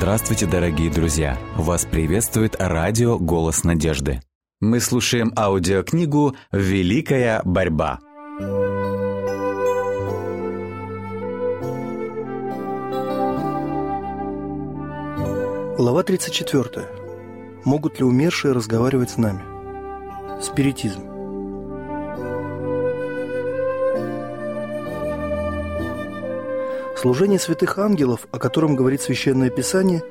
Здравствуйте, дорогие друзья! Вас приветствует радио «Голос надежды». Мы слушаем аудиокнигу «Великая борьба». Глава 34. Могут ли умершие разговаривать с нами? Спиритизм. Служение святых ангелов, о котором говорит Священное Писание,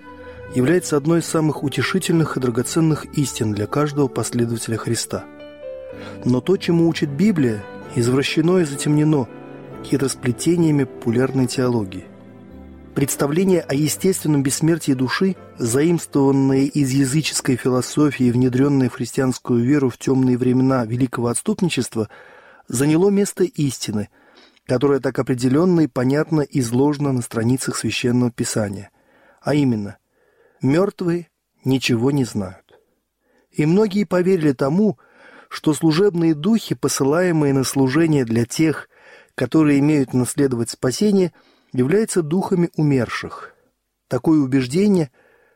является одной из самых утешительных и драгоценных истин для каждого последователя Христа. Но то, чему учит Библия, извращено и затемнено хитросплетениями популярной теологии. Представление о естественном бессмертии души, заимствованное из языческой философии и внедренное в христианскую веру в темные времена великого отступничества, заняло место истины – которая так определенно и понятно изложена на страницах Священного Писания, а именно «мертвые ничего не знают». И многие поверили тому, что служебные духи, посылаемые на служение для тех, которые имеют наследовать спасение, являются духами умерших. Такое убеждение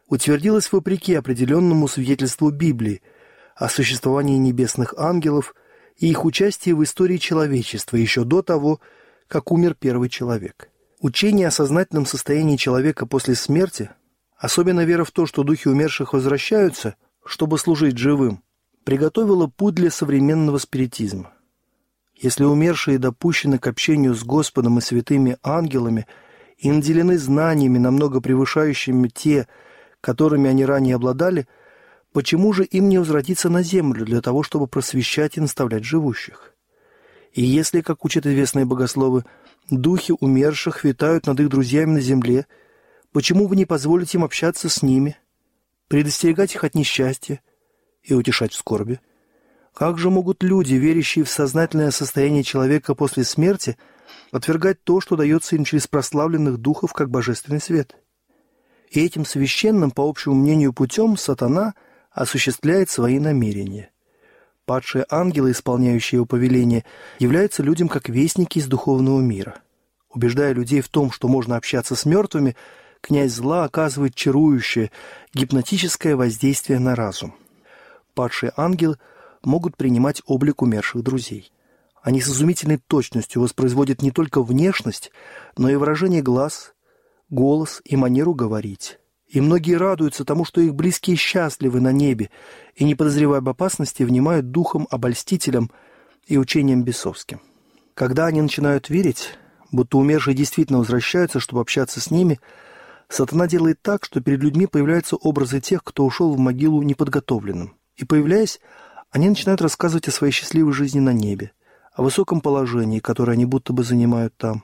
утвердилось вопреки определенному свидетельству Библии о существовании небесных ангелов и их участии в истории человечества еще до того, как умер первый человек. Учение о сознательном состоянии человека после смерти, особенно вера в то, что духи умерших возвращаются, чтобы служить живым, приготовило путь для современного спиритизма. Если умершие допущены к общению с Господом и святыми ангелами и наделены знаниями, намного превышающими те, которыми они ранее обладали, почему же им не возвратиться на землю для того, чтобы просвещать и наставлять живущих? И если, как учат известные богословы, духи умерших витают над их друзьями на земле, почему вы не позволите им общаться с ними, предостерегать их от несчастья и утешать в скорби? Как же могут люди, верящие в сознательное состояние человека после смерти, отвергать то, что дается им через прославленных духов, как божественный свет? И этим священным, по общему мнению, путем сатана осуществляет свои намерения. Падшие ангелы, исполняющие его повеление, являются людям как вестники из духовного мира. Убеждая людей в том, что можно общаться с мертвыми, князь зла оказывает чарующее, гипнотическое воздействие на разум. Падшие ангелы могут принимать облик умерших друзей. Они с изумительной точностью воспроизводят не только внешность, но и выражение глаз, голос и манеру говорить. И многие радуются тому, что их близкие счастливы на небе, и, не подозревая об опасности, внимают духом обольстителям и учением бесовским. Когда они начинают верить, будто умершие действительно возвращаются, чтобы общаться с ними, сатана делает так, что перед людьми появляются образы тех, кто ушел в могилу неподготовленным. И, появляясь, они начинают рассказывать о своей счастливой жизни на небе, о высоком положении, которое они будто бы занимают там.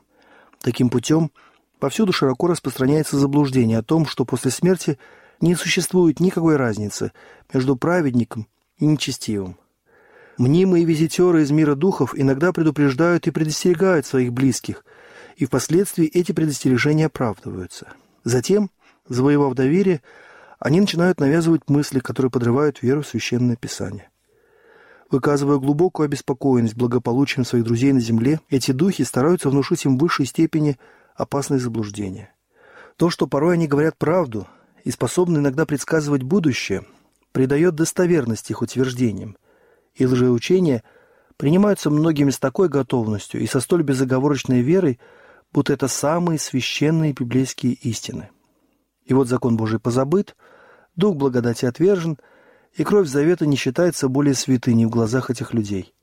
Таким путем – Повсюду широко распространяется заблуждение о том, что после смерти не существует никакой разницы между праведником и нечестивым. Мнимые визитеры из мира духов иногда предупреждают и предостерегают своих близких, и впоследствии эти предостережения оправдываются. Затем, завоевав доверие, они начинают навязывать мысли, которые подрывают веру в Священное Писание. Выказывая глубокую обеспокоенность благополучием своих друзей на земле, эти духи стараются внушить им в высшей степени – опасные заблуждения. То, что порой они говорят правду и способны иногда предсказывать будущее, придает достоверность их утверждениям, и лжеучения принимаются многими с такой готовностью и со столь безоговорочной верой, будто это самые священные библейские истины. И вот закон Божий позабыт, дух благодати отвержен, и кровь завета не считается более святыней в глазах этих людей.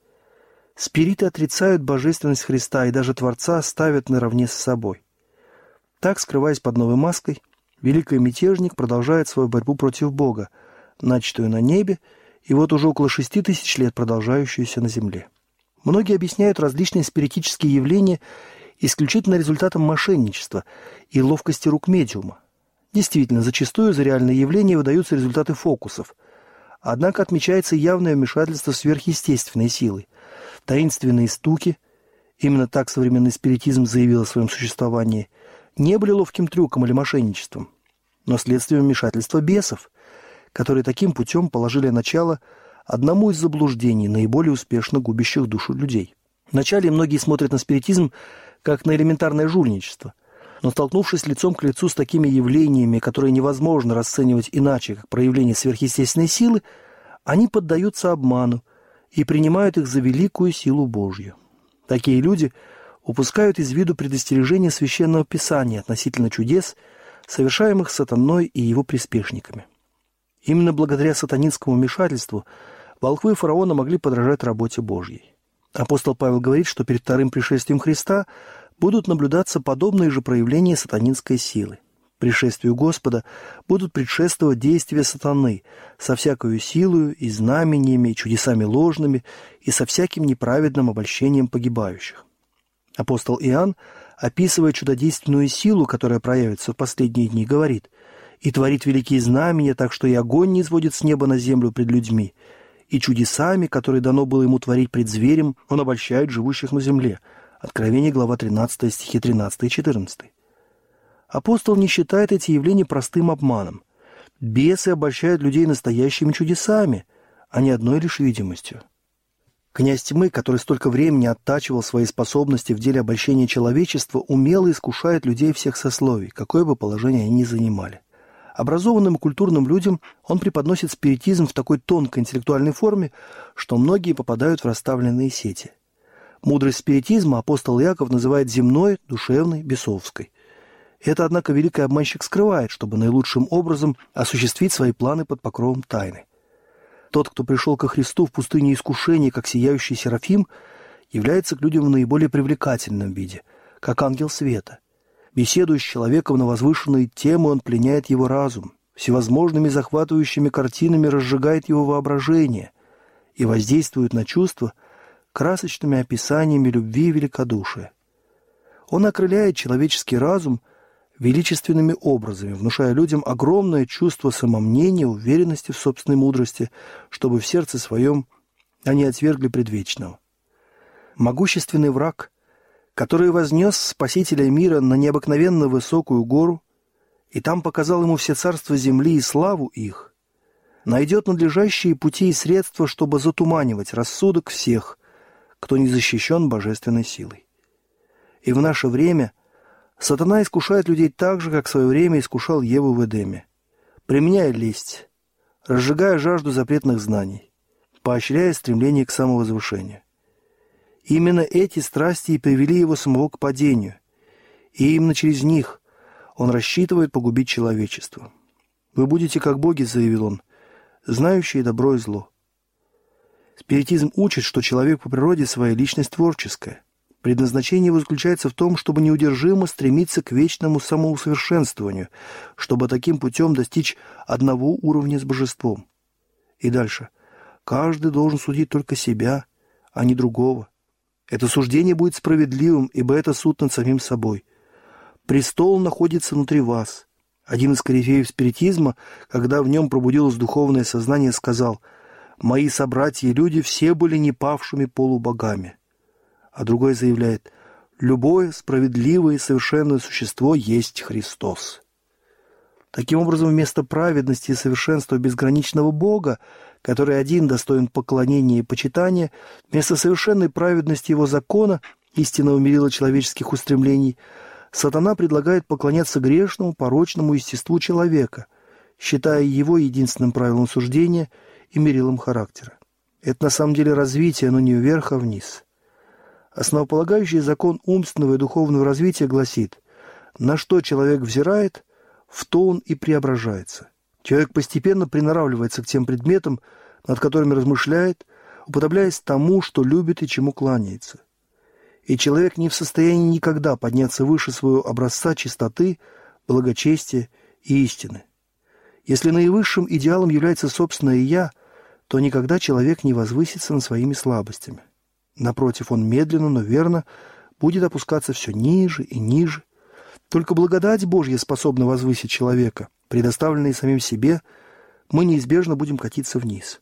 Спириты отрицают божественность Христа и даже Творца ставят наравне с собой. Так, скрываясь под новой маской, великий мятежник продолжает свою борьбу против Бога, начатую на небе и вот уже около шести тысяч лет продолжающуюся на земле. Многие объясняют различные спиритические явления исключительно результатом мошенничества и ловкости рук медиума. Действительно, зачастую за реальные явления выдаются результаты фокусов. Однако отмечается явное вмешательство сверхъестественной силы. Таинственные стуки, именно так современный спиритизм заявил о своем существовании – не были ловким трюком или мошенничеством, но следствием вмешательства бесов, которые таким путем положили начало одному из заблуждений, наиболее успешно губящих душу людей. Вначале многие смотрят на спиритизм как на элементарное жульничество, Но столкнувшись лицом к лицу с такими явлениями, которые невозможно расценивать иначе, как проявление сверхъестественной силы, они поддаются обману и принимают их за великую силу Божью. Такие люди упускают из виду предостережение Священного Писания относительно чудес, совершаемых сатаной и его приспешниками. Именно благодаря сатанинскому вмешательству волхвы фараона могли подражать работе Божьей. Апостол Павел говорит, что перед вторым пришествием Христа будут наблюдаться подобные же проявления сатанинской силы. Пришествию Господа будут предшествовать действия сатаны со всякою силою и знамениями, и чудесами ложными, и со всяким неправедным обольщением погибающих. Апостол Иоанн, описывая чудодейственную силу, которая проявится в последние дни, говорит «И творит великие знамения, так что и огонь не изводит с неба на землю пред людьми, и чудесами, которые дано было ему творить пред зверем, он обольщает живущих на земле». Откровение, глава 13, стихи 13 и 14. Апостол не считает эти явления простым обманом. Бесы обольщают людей настоящими чудесами, а не одной лишь видимостью. Князь тьмы, который столько времени оттачивал свои способности в деле обольщения человечества, умело искушает людей всех сословий, какое бы положение они ни занимали. Образованным и культурным людям он преподносит спиритизм в такой тонкой интеллектуальной форме, что многие попадают в расставленные сети – Мудрость спиритизма апостол Яков называет земной, душевной, бесовской. Это, однако, великий обманщик скрывает, чтобы наилучшим образом осуществить свои планы под покровом тайны. Тот, кто пришел ко Христу в пустыне искушений, как сияющий Серафим, является к людям в наиболее привлекательном виде, как ангел света. Беседуя с человеком на возвышенные темы, он пленяет его разум, всевозможными захватывающими картинами разжигает его воображение и воздействует на чувства – красочными описаниями любви и великодушия. Он окрыляет человеческий разум величественными образами, внушая людям огромное чувство самомнения, уверенности в собственной мудрости, чтобы в сердце своем они отвергли предвечного. Могущественный враг, который вознес Спасителя мира на необыкновенно высокую гору и там показал ему все царства земли и славу их, найдет надлежащие пути и средства, чтобы затуманивать рассудок всех – кто не защищен божественной силой. И в наше время сатана искушает людей так же, как в свое время искушал Еву в Эдеме, применяя лесть, разжигая жажду запретных знаний, поощряя стремление к самовозвышению. Именно эти страсти и привели его самого к падению, и именно через них он рассчитывает погубить человечество. «Вы будете как боги», — заявил он, — «знающие добро и зло». Спиритизм учит, что человек по природе своей личность творческая. Предназначение его заключается в том, чтобы неудержимо стремиться к вечному самоусовершенствованию, чтобы таким путем достичь одного уровня с божеством. И дальше. Каждый должен судить только себя, а не другого. Это суждение будет справедливым, ибо это суд над самим собой. Престол находится внутри вас. Один из корифеев спиритизма, когда в нем пробудилось духовное сознание, сказал – мои собратья и люди все были не павшими полубогами. А другой заявляет, любое справедливое и совершенное существо есть Христос. Таким образом, вместо праведности и совершенства безграничного Бога, который один достоин поклонения и почитания, вместо совершенной праведности его закона, истинного мерила человеческих устремлений, сатана предлагает поклоняться грешному, порочному естеству человека, считая его единственным правилом суждения – и мерилом характера. Это на самом деле развитие, но не вверх, а вниз. Основополагающий закон умственного и духовного развития гласит, на что человек взирает, в то он и преображается. Человек постепенно приноравливается к тем предметам, над которыми размышляет, уподобляясь тому, что любит и чему кланяется. И человек не в состоянии никогда подняться выше своего образца чистоты, благочестия и истины. Если наивысшим идеалом является собственное «я», то никогда человек не возвысится над своими слабостями. Напротив, он медленно, но верно будет опускаться все ниже и ниже. Только благодать Божья способна возвысить человека, предоставленный самим себе, мы неизбежно будем катиться вниз.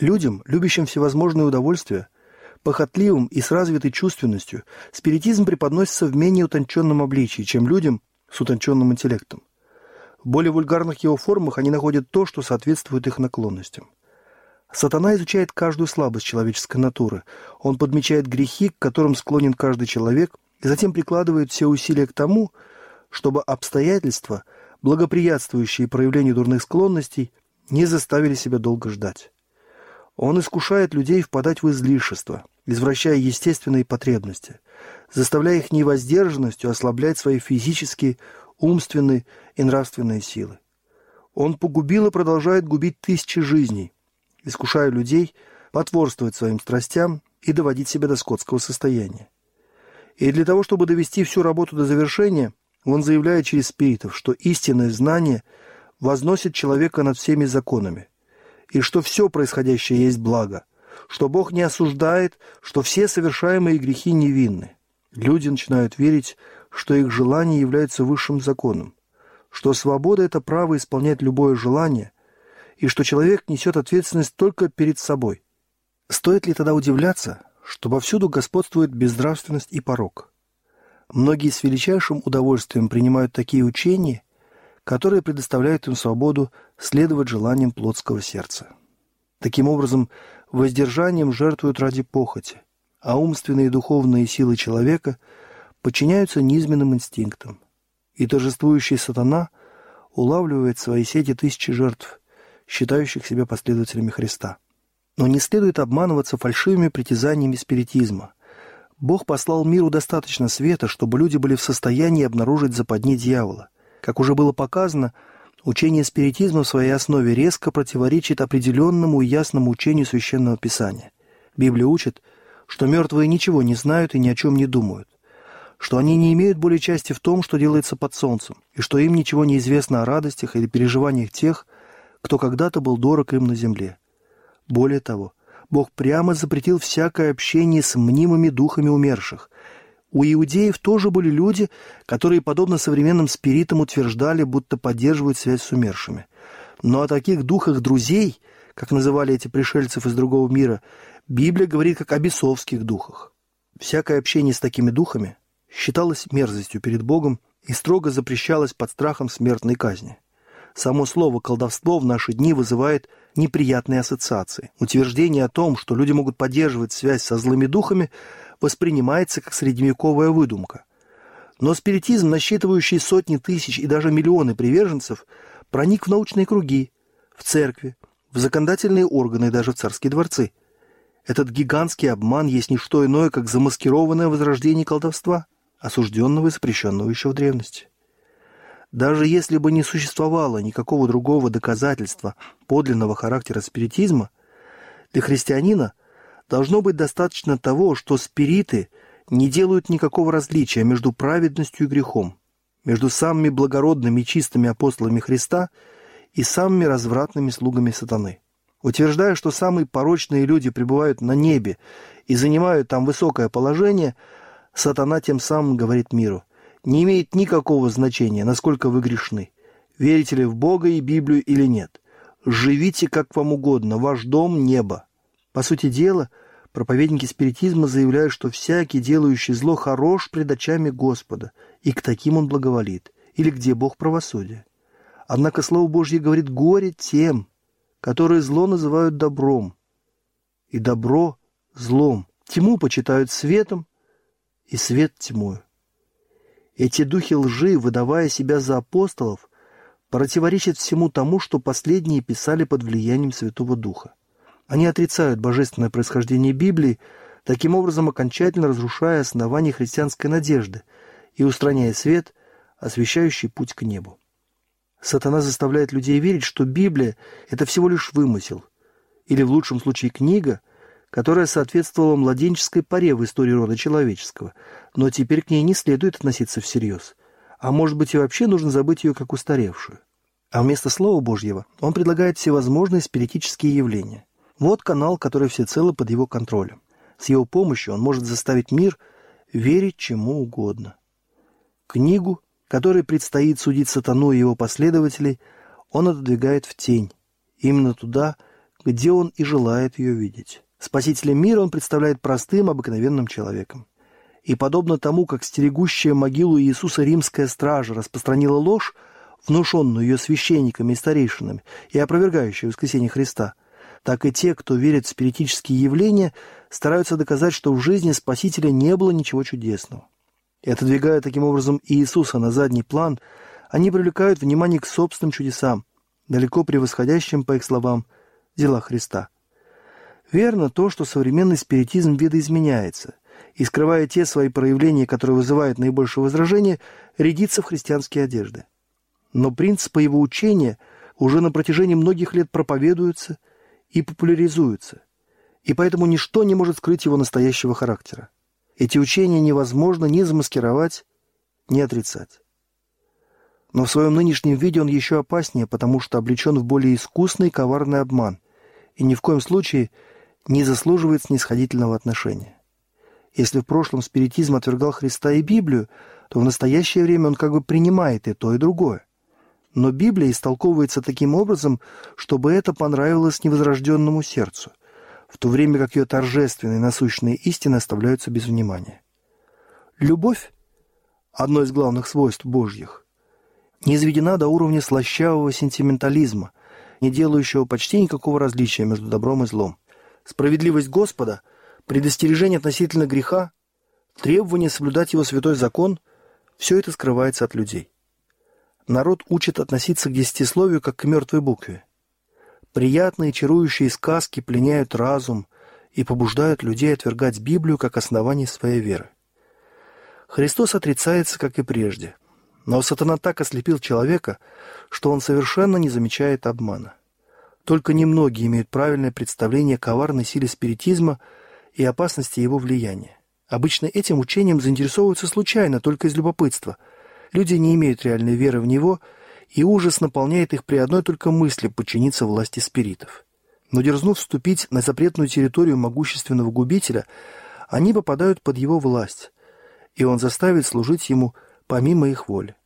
Людям, любящим всевозможные удовольствия, похотливым и с развитой чувственностью, спиритизм преподносится в менее утонченном обличии, чем людям с утонченным интеллектом. В более вульгарных его формах они находят то, что соответствует их наклонностям. Сатана изучает каждую слабость человеческой натуры. Он подмечает грехи, к которым склонен каждый человек, и затем прикладывает все усилия к тому, чтобы обстоятельства, благоприятствующие проявлению дурных склонностей, не заставили себя долго ждать. Он искушает людей впадать в излишество, извращая естественные потребности, заставляя их невоздержанностью ослаблять свои физические, умственные и нравственные силы. Он погубил и продолжает губить тысячи жизней, искушая людей потворствовать своим страстям и доводить себя до скотского состояния. И для того, чтобы довести всю работу до завершения, он заявляет через спиритов, что истинное знание возносит человека над всеми законами, и что все происходящее есть благо, что Бог не осуждает, что все совершаемые грехи невинны. Люди начинают верить, что их желание является высшим законом, что свобода – это право исполнять любое желание, и что человек несет ответственность только перед собой. Стоит ли тогда удивляться, что повсюду господствует безнравственность и порок? Многие с величайшим удовольствием принимают такие учения, которые предоставляют им свободу следовать желаниям плотского сердца. Таким образом, воздержанием жертвуют ради похоти, а умственные и духовные силы человека подчиняются низменным инстинктам. И торжествующий сатана улавливает свои сети тысячи жертв, считающих себя последователями Христа. Но не следует обманываться фальшивыми притязаниями спиритизма. Бог послал миру достаточно света, чтобы люди были в состоянии обнаружить западни дьявола. Как уже было показано, учение спиритизма в своей основе резко противоречит определенному и ясному учению Священного Писания. Библия учит, что мертвые ничего не знают и ни о чем не думают, что они не имеют более части в том, что делается под солнцем, и что им ничего не известно о радостях или переживаниях тех, кто когда-то был дорог им на земле. Более того, Бог прямо запретил всякое общение с мнимыми духами умерших. У иудеев тоже были люди, которые, подобно современным спиритам, утверждали, будто поддерживают связь с умершими. Но о таких духах друзей, как называли эти пришельцев из другого мира, Библия говорит как о бесовских духах. Всякое общение с такими духами считалось мерзостью перед Богом и строго запрещалось под страхом смертной казни. Само слово «колдовство» в наши дни вызывает неприятные ассоциации. Утверждение о том, что люди могут поддерживать связь со злыми духами, воспринимается как средневековая выдумка. Но спиритизм, насчитывающий сотни тысяч и даже миллионы приверженцев, проник в научные круги, в церкви, в законодательные органы и даже в царские дворцы. Этот гигантский обман есть не что иное, как замаскированное возрождение колдовства, осужденного и запрещенного еще в древности. Даже если бы не существовало никакого другого доказательства подлинного характера спиритизма, для христианина должно быть достаточно того, что спириты не делают никакого различия между праведностью и грехом, между самыми благородными и чистыми апостолами Христа и самыми развратными слугами сатаны. Утверждая, что самые порочные люди пребывают на небе и занимают там высокое положение, сатана тем самым говорит миру – не имеет никакого значения, насколько вы грешны. Верите ли в Бога и Библию или нет. Живите как вам угодно, ваш дом – небо. По сути дела, проповедники спиритизма заявляют, что всякий, делающий зло, хорош пред очами Господа, и к таким он благоволит, или где Бог правосудия. Однако Слово Божье говорит «горе тем, которые зло называют добром, и добро – злом. Тьму почитают светом, и свет – тьмою. Эти духи лжи, выдавая себя за апостолов, противоречат всему тому, что последние писали под влиянием Святого Духа. Они отрицают божественное происхождение Библии, таким образом окончательно разрушая основания христианской надежды и устраняя свет, освещающий путь к небу. Сатана заставляет людей верить, что Библия – это всего лишь вымысел, или в лучшем случае книга – которая соответствовала младенческой паре в истории рода человеческого, но теперь к ней не следует относиться всерьез. А может быть и вообще нужно забыть ее как устаревшую. А вместо Слова Божьего он предлагает всевозможные спиритические явления. Вот канал, который всецело под его контролем. С его помощью он может заставить мир верить чему угодно. Книгу, которой предстоит судить сатану и его последователей, он отодвигает в тень, именно туда, где он и желает ее видеть. Спасителя мира он представляет простым, обыкновенным человеком. И подобно тому, как стерегущая могилу Иисуса римская стража распространила ложь, внушенную ее священниками и старейшинами, и опровергающую воскресение Христа, так и те, кто верит в спиритические явления, стараются доказать, что в жизни Спасителя не было ничего чудесного. И отодвигая таким образом Иисуса на задний план, они привлекают внимание к собственным чудесам, далеко превосходящим, по их словам, дела Христа. Верно то, что современный спиритизм видоизменяется и, скрывая те свои проявления, которые вызывают наибольшее возражение, рядится в христианские одежды. Но принципы его учения уже на протяжении многих лет проповедуются и популяризуются, и поэтому ничто не может скрыть его настоящего характера. Эти учения невозможно ни замаскировать, ни отрицать. Но в своем нынешнем виде он еще опаснее, потому что облечен в более искусный коварный обман и ни в коем случае не заслуживает снисходительного отношения. Если в прошлом спиритизм отвергал Христа и Библию, то в настоящее время он как бы принимает и то, и другое. Но Библия истолковывается таким образом, чтобы это понравилось невозрожденному сердцу – в то время как ее торжественные насущные истины оставляются без внимания. Любовь – одно из главных свойств Божьих, не изведена до уровня слащавого сентиментализма, не делающего почти никакого различия между добром и злом. Справедливость Господа, предостережение относительно греха, требование соблюдать его святой закон – все это скрывается от людей. Народ учит относиться к десятисловию как к мертвой букве – Приятные чарующие сказки пленяют разум и побуждают людей отвергать Библию как основание своей веры. Христос отрицается, как и прежде, но сатана так ослепил человека, что он совершенно не замечает обмана. Только немногие имеют правильное представление о коварной силе спиритизма и опасности его влияния. Обычно этим учением заинтересовываются случайно, только из любопытства. Люди не имеют реальной веры в него – и ужас наполняет их при одной только мысли подчиниться власти спиритов. Но дерзнув вступить на запретную территорию могущественного губителя, они попадают под его власть, и он заставит служить ему помимо их воли.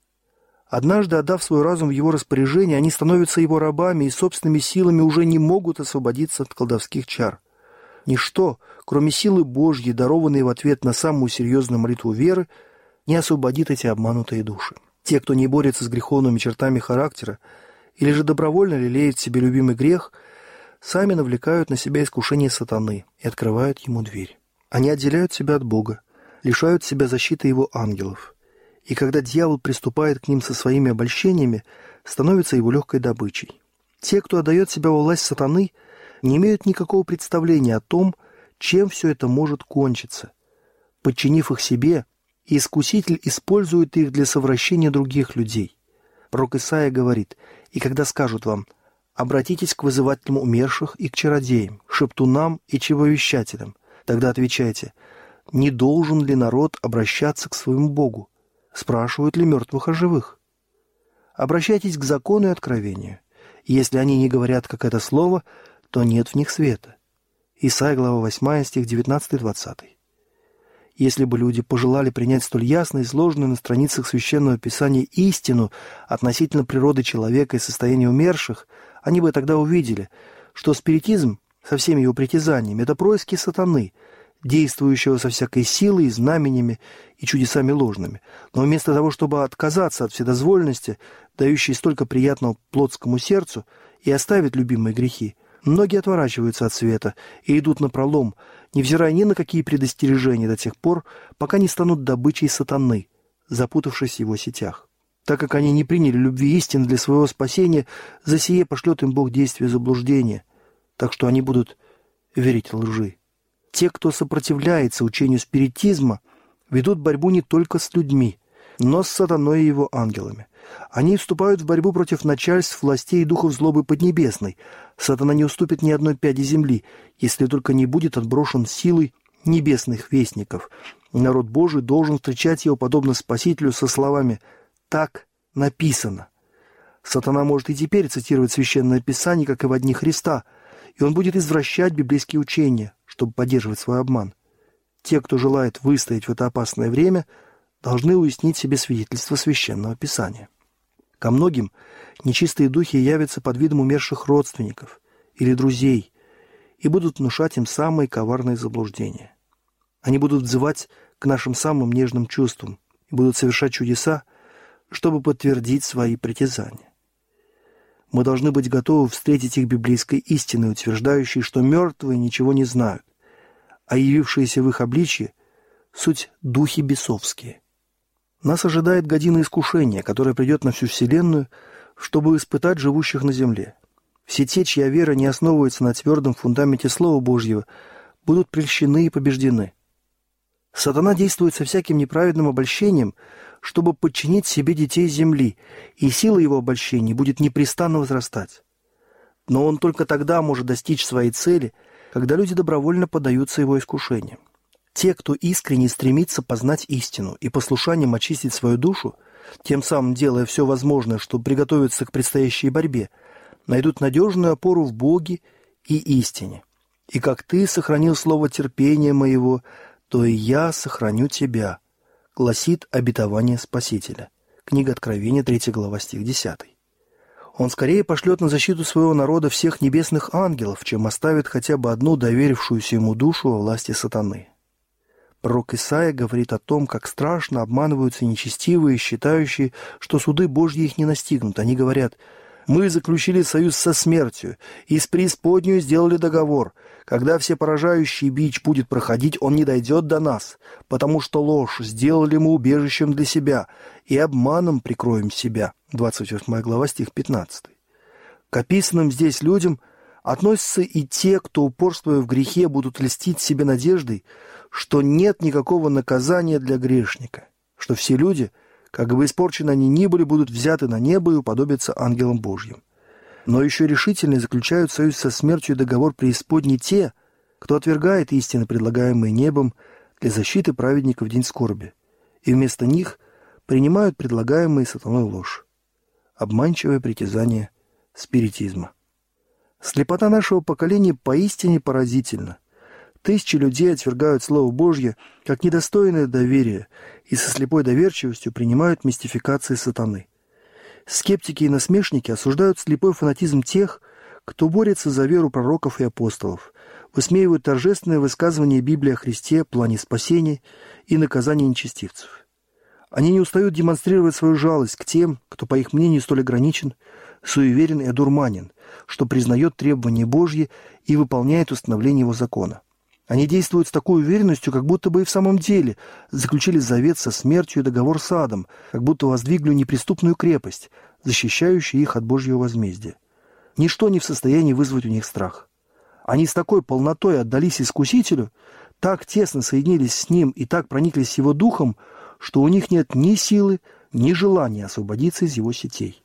Однажды, отдав свой разум в его распоряжение, они становятся его рабами и собственными силами уже не могут освободиться от колдовских чар. Ничто, кроме силы Божьей, дарованной в ответ на самую серьезную молитву веры, не освободит эти обманутые души. Те, кто не борется с греховными чертами характера или же добровольно лелеет в себе любимый грех, сами навлекают на себя искушение сатаны и открывают ему дверь. Они отделяют себя от Бога, лишают себя защиты его ангелов. И когда дьявол приступает к ним со своими обольщениями, становится его легкой добычей. Те, кто отдает себя во власть сатаны, не имеют никакого представления о том, чем все это может кончиться. Подчинив их себе, искуситель использует их для совращения других людей. Пророк Исаия говорит, «И когда скажут вам, обратитесь к вызывателям умерших и к чародеям, шептунам и чевовещателям, тогда отвечайте, не должен ли народ обращаться к своему Богу? Спрашивают ли мертвых о живых? Обращайтесь к закону и откровению. если они не говорят, как это слово, то нет в них света. Исайя, глава 8, стих 19-20. Если бы люди пожелали принять столь ясно изложенную на страницах Священного Писания истину относительно природы человека и состояния умерших, они бы тогда увидели, что спиритизм со всеми его притязаниями – это происки сатаны, действующего со всякой силой, знаменями и чудесами ложными. Но вместо того, чтобы отказаться от вседозволенности, дающей столько приятного плотскому сердцу, и оставить любимые грехи – Многие отворачиваются от света и идут на пролом, невзирая ни на какие предостережения до тех пор, пока не станут добычей сатаны, запутавшись в его сетях. Так как они не приняли любви истины для своего спасения, за сие пошлет им Бог действие заблуждения, так что они будут верить лжи. Те, кто сопротивляется учению спиритизма, ведут борьбу не только с людьми, но с сатаной и его ангелами. Они вступают в борьбу против начальств, властей и духов злобы Поднебесной. Сатана не уступит ни одной пяди земли, если только не будет отброшен силой небесных вестников. Народ Божий должен встречать его подобно Спасителю со словами «Так написано». Сатана может и теперь цитировать Священное Писание, как и в одни Христа, и он будет извращать библейские учения, чтобы поддерживать свой обман. Те, кто желает выстоять в это опасное время, должны уяснить себе свидетельство Священного Писания. Ко многим нечистые духи явятся под видом умерших родственников или друзей и будут внушать им самые коварные заблуждения. Они будут взывать к нашим самым нежным чувствам и будут совершать чудеса, чтобы подтвердить свои притязания. Мы должны быть готовы встретить их библейской истиной, утверждающей, что мертвые ничего не знают, а явившиеся в их обличье – суть духи бесовские. Нас ожидает година искушения, которая придет на всю Вселенную, чтобы испытать живущих на земле. Все те, чья вера не основывается на твердом фундаменте Слова Божьего, будут прельщены и побеждены. Сатана действует со всяким неправедным обольщением, чтобы подчинить себе детей земли, и сила его обольщений будет непрестанно возрастать. Но он только тогда может достичь своей цели, когда люди добровольно поддаются его искушениям. Те, кто искренне стремится познать истину и послушанием очистить свою душу, тем самым делая все возможное, чтобы приготовиться к предстоящей борьбе, найдут надежную опору в Боге и истине. И как ты сохранил слово терпения моего, то и я сохраню тебя, гласит обетование Спасителя. Книга Откровения, 3 глава, стих 10. Он скорее пошлет на защиту своего народа всех небесных ангелов, чем оставит хотя бы одну доверившуюся ему душу во власти сатаны. Пророк Исаия говорит о том, как страшно обманываются нечестивые, считающие, что суды Божьи их не настигнут. Они говорят, «Мы заключили союз со смертью, и с преисподнюю сделали договор. Когда все поражающий бич будет проходить, он не дойдет до нас, потому что ложь сделали мы убежищем для себя, и обманом прикроем себя». 28 глава, стих 15. К описанным здесь людям относятся и те, кто, упорствуя в грехе, будут льстить себе надеждой, что нет никакого наказания для грешника, что все люди, как бы испорчены они ни были, будут взяты на небо и уподобятся ангелам Божьим. Но еще решительнее заключают союз со смертью и договор преисподней те, кто отвергает истины, предлагаемые небом для защиты праведников в день скорби, и вместо них принимают предлагаемые сатаной ложь. Обманчивое притязание спиритизма. Слепота нашего поколения поистине поразительна – Тысячи людей отвергают Слово Божье как недостойное доверия и со слепой доверчивостью принимают мистификации сатаны. Скептики и насмешники осуждают слепой фанатизм тех, кто борется за веру пророков и апостолов, высмеивают торжественное высказывание Библии о Христе, плане спасения и наказания нечестивцев. Они не устают демонстрировать свою жалость к тем, кто, по их мнению, столь ограничен, суеверен и одурманен, что признает требования Божьи и выполняет установление его закона. Они действуют с такой уверенностью, как будто бы и в самом деле заключили завет со смертью и договор с адом, как будто воздвигли неприступную крепость, защищающую их от Божьего возмездия. Ничто не в состоянии вызвать у них страх. Они с такой полнотой отдались Искусителю, так тесно соединились с Ним и так прониклись Его Духом, что у них нет ни силы, ни желания освободиться из Его сетей.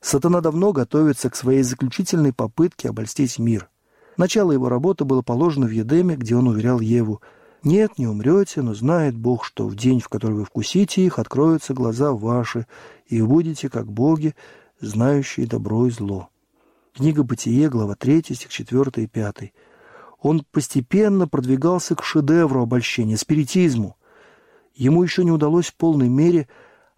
Сатана давно готовится к своей заключительной попытке обольстить мир. Начало его работы было положено в Едеме, где он уверял Еву, «Нет, не умрете, но знает Бог, что в день, в который вы вкусите их, откроются глаза ваши, и будете, как боги, знающие добро и зло». Книга «Бытие», глава 3, стих 4 и 5. Он постепенно продвигался к шедевру обольщения, спиритизму. Ему еще не удалось в полной мере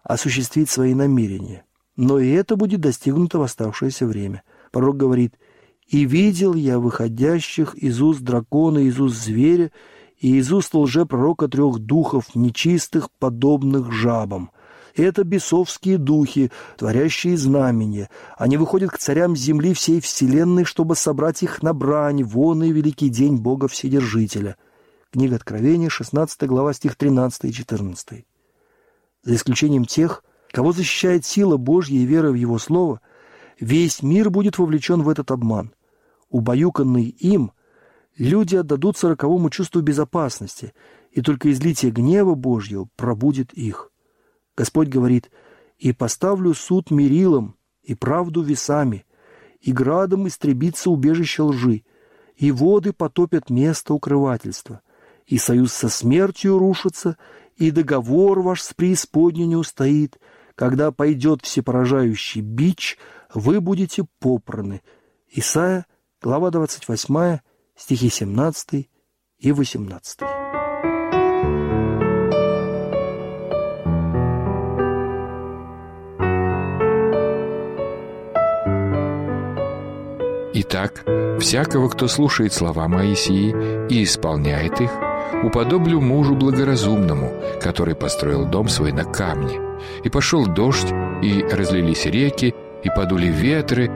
осуществить свои намерения. Но и это будет достигнуто в оставшееся время. Пророк говорит – и видел я выходящих из уст дракона, из уст зверя и из уст лжепророка трех духов, нечистых, подобных жабам. Это бесовские духи, творящие знамения. Они выходят к царям земли всей вселенной, чтобы собрать их на брань, вон и великий день Бога Вседержителя. Книга Откровения, 16 глава, стих 13 и 14. За исключением тех, кого защищает сила Божья и вера в Его Слово – Весь мир будет вовлечен в этот обман. Убаюканные им, люди отдадутся роковому чувству безопасности, и только излитие гнева Божьего пробудет их. Господь говорит, «И поставлю суд мерилом, и правду весами, и градом истребится убежище лжи, и воды потопят место укрывательства, и союз со смертью рушится, и договор ваш с преисподней не устоит, когда пойдет всепоражающий бич, вы будете попраны. Исайя, глава 28, стихи 17 и 18. Итак, всякого, кто слушает слова Моисии и исполняет их, уподоблю мужу благоразумному, который построил дом свой на камне. И пошел дождь, и разлились реки, и подули ветры,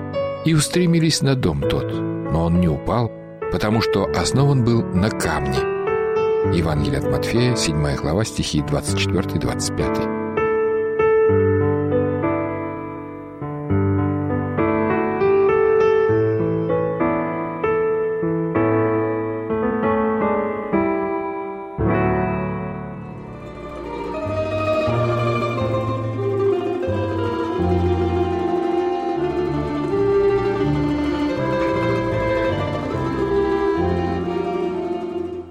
и устремились на дом тот. Но он не упал, потому что основан был на камне. Евангелие от Матфея, 7 глава, стихи 24-25.